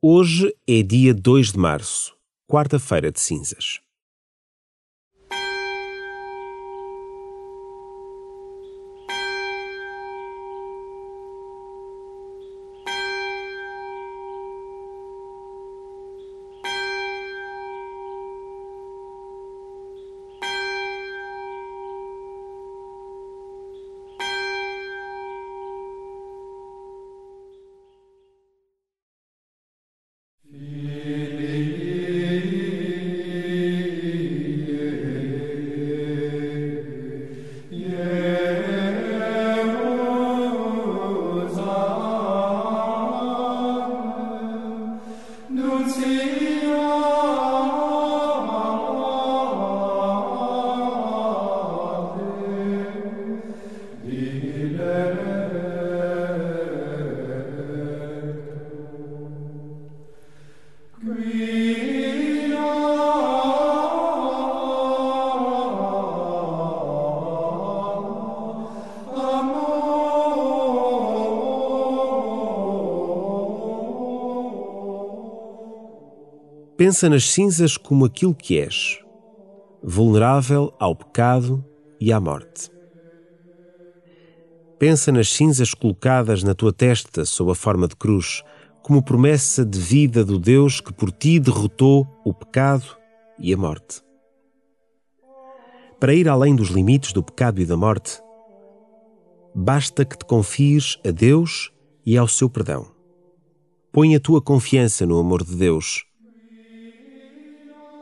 Hoje é dia 2 de março, quarta-feira de cinzas. Pensa nas cinzas como aquilo que és, vulnerável ao pecado e à morte. Pensa nas cinzas colocadas na tua testa sob a forma de cruz, como promessa de vida do Deus que por ti derrotou o pecado e a morte. Para ir além dos limites do pecado e da morte, basta que te confies a Deus e ao seu perdão. Põe a tua confiança no amor de Deus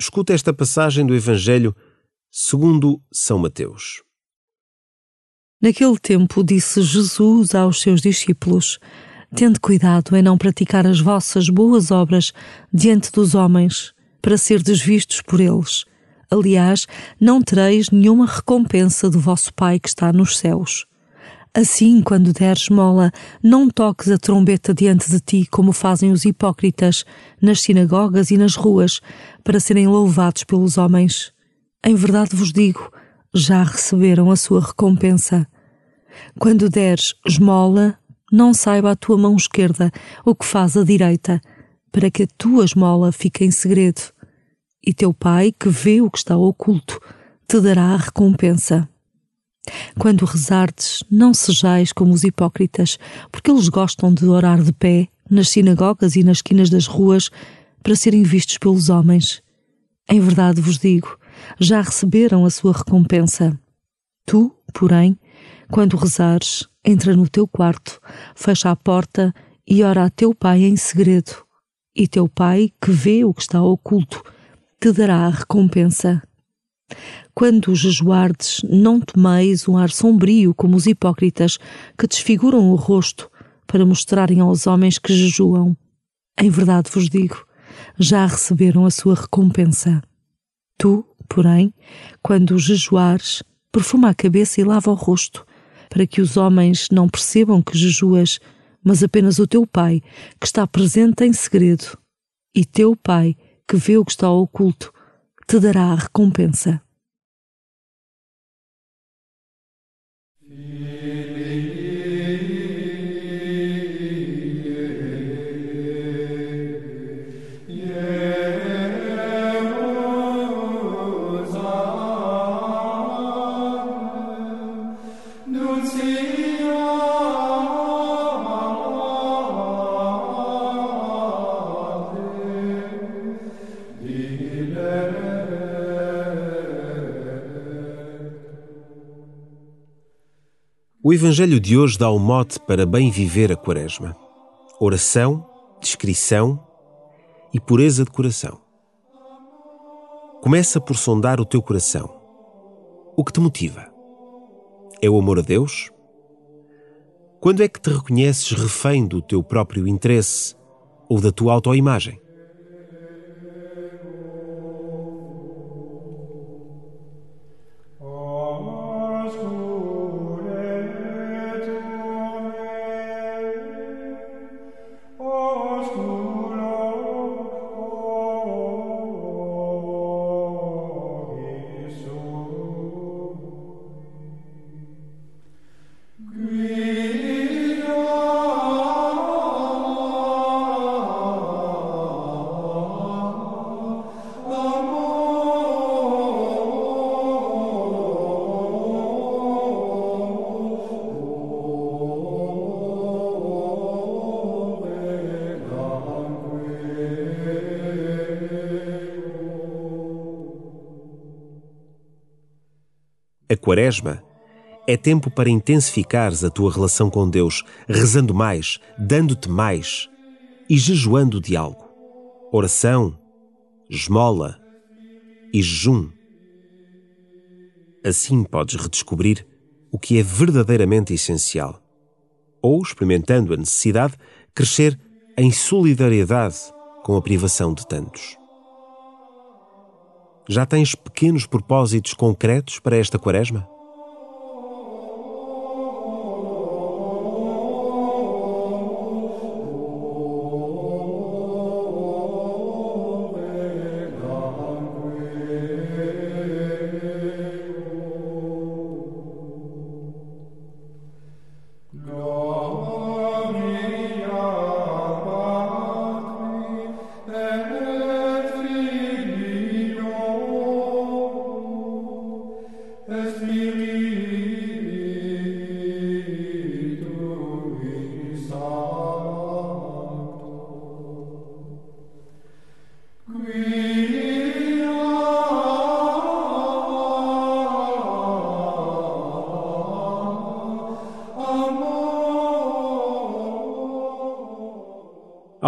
Escuta esta passagem do Evangelho segundo São Mateus. Naquele tempo disse Jesus aos seus discípulos: Tende cuidado em não praticar as vossas boas obras diante dos homens, para ser desvistos por eles. Aliás, não tereis nenhuma recompensa do vosso Pai que está nos céus. Assim, quando deres mola, não toques a trombeta diante de ti, como fazem os hipócritas nas sinagogas e nas ruas, para serem louvados pelos homens. Em verdade vos digo, já receberam a sua recompensa. Quando deres esmola, não saiba a tua mão esquerda o que faz a direita, para que a tua esmola fique em segredo. E teu pai, que vê o que está oculto, te dará a recompensa. Quando rezardes, não sejais como os hipócritas, porque eles gostam de orar de pé, nas sinagogas e nas esquinas das ruas, para serem vistos pelos homens. Em verdade vos digo, já receberam a sua recompensa. Tu, porém, quando rezares, entra no teu quarto, fecha a porta e ora a teu pai em segredo. E teu pai, que vê o que está oculto, te dará a recompensa. Quando jejuardes, não tomeis um ar sombrio como os hipócritas que desfiguram o rosto para mostrarem aos homens que jejuam. Em verdade vos digo, já receberam a sua recompensa. Tu, porém, quando jejuares, perfuma a cabeça e lava o rosto, para que os homens não percebam que jejuas, mas apenas o teu Pai, que está presente em segredo, e teu Pai, que vê o que está oculto, te dará a recompensa. O Evangelho de hoje dá o um mote para bem viver a Quaresma: oração, discrição e pureza de coração. Começa por sondar o teu coração. O que te motiva? É o amor a Deus? Quando é que te reconheces refém do teu próprio interesse ou da tua autoimagem? A Quaresma é tempo para intensificares a tua relação com Deus, rezando mais, dando-te mais e jejuando de algo. Oração, esmola e jejum. Assim podes redescobrir o que é verdadeiramente essencial. Ou, experimentando a necessidade, crescer em solidariedade com a privação de tantos. Já tens pequenos propósitos concretos para esta quaresma?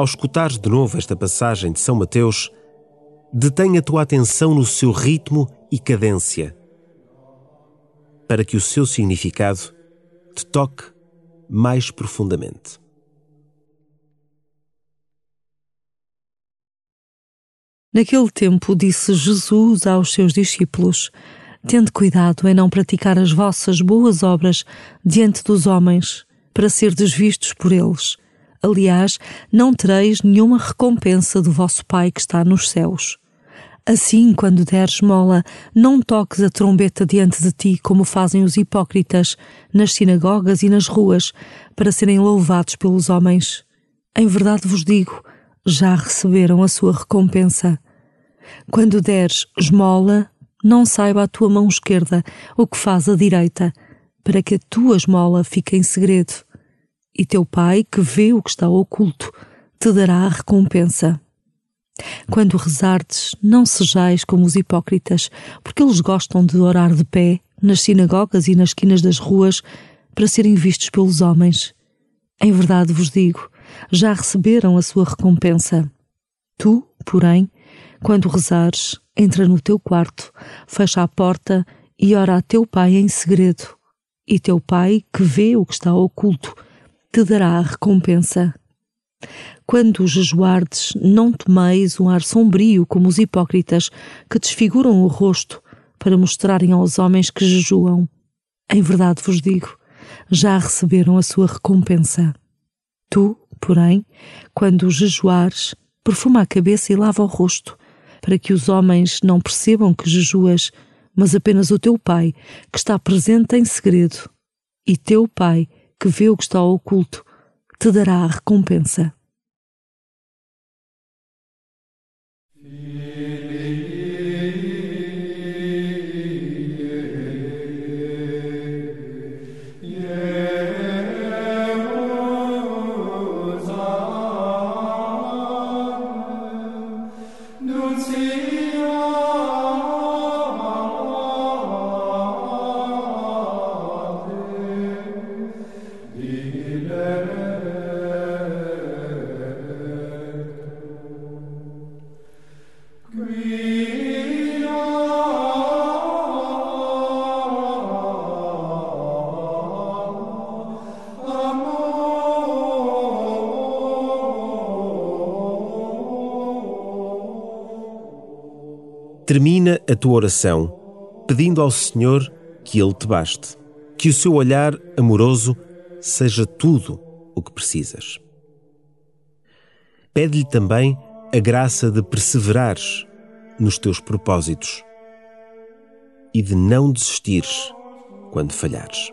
Ao escutares de novo esta passagem de São Mateus, detém a tua atenção no seu ritmo e cadência, para que o seu significado te toque mais profundamente. Naquele tempo disse Jesus aos seus discípulos: Tende cuidado em não praticar as vossas boas obras diante dos homens, para ser desvistos por eles. Aliás, não tereis nenhuma recompensa do vosso Pai que está nos céus. Assim, quando deres mola, não toques a trombeta diante de ti, como fazem os hipócritas nas sinagogas e nas ruas, para serem louvados pelos homens. Em verdade vos digo, já receberam a sua recompensa. Quando deres esmola, não saiba a tua mão esquerda o que faz a direita, para que a tua esmola fique em segredo e teu Pai, que vê o que está oculto, te dará a recompensa. Quando rezardes, não sejais como os hipócritas, porque eles gostam de orar de pé, nas sinagogas e nas esquinas das ruas, para serem vistos pelos homens. Em verdade vos digo, já receberam a sua recompensa. Tu, porém, quando rezares, entra no teu quarto, fecha a porta e ora a teu pai em segredo. E teu pai, que vê o que está oculto, te dará a recompensa. Quando jejuardes, não tomeis um ar sombrio como os hipócritas que desfiguram o rosto para mostrarem aos homens que jejuam. Em verdade vos digo, já receberam a sua recompensa. Tu, porém, quando jejuares, perfuma a cabeça e lava o rosto, para que os homens não percebam que jejuas, mas apenas o teu Pai, que está presente em segredo. E teu Pai, que vê o que está oculto, te dará a recompensa. Termina a tua oração pedindo ao Senhor que Ele te baste, que o seu olhar amoroso seja tudo o que precisas. Pede-lhe também a graça de perseverares nos teus propósitos e de não desistires quando falhares.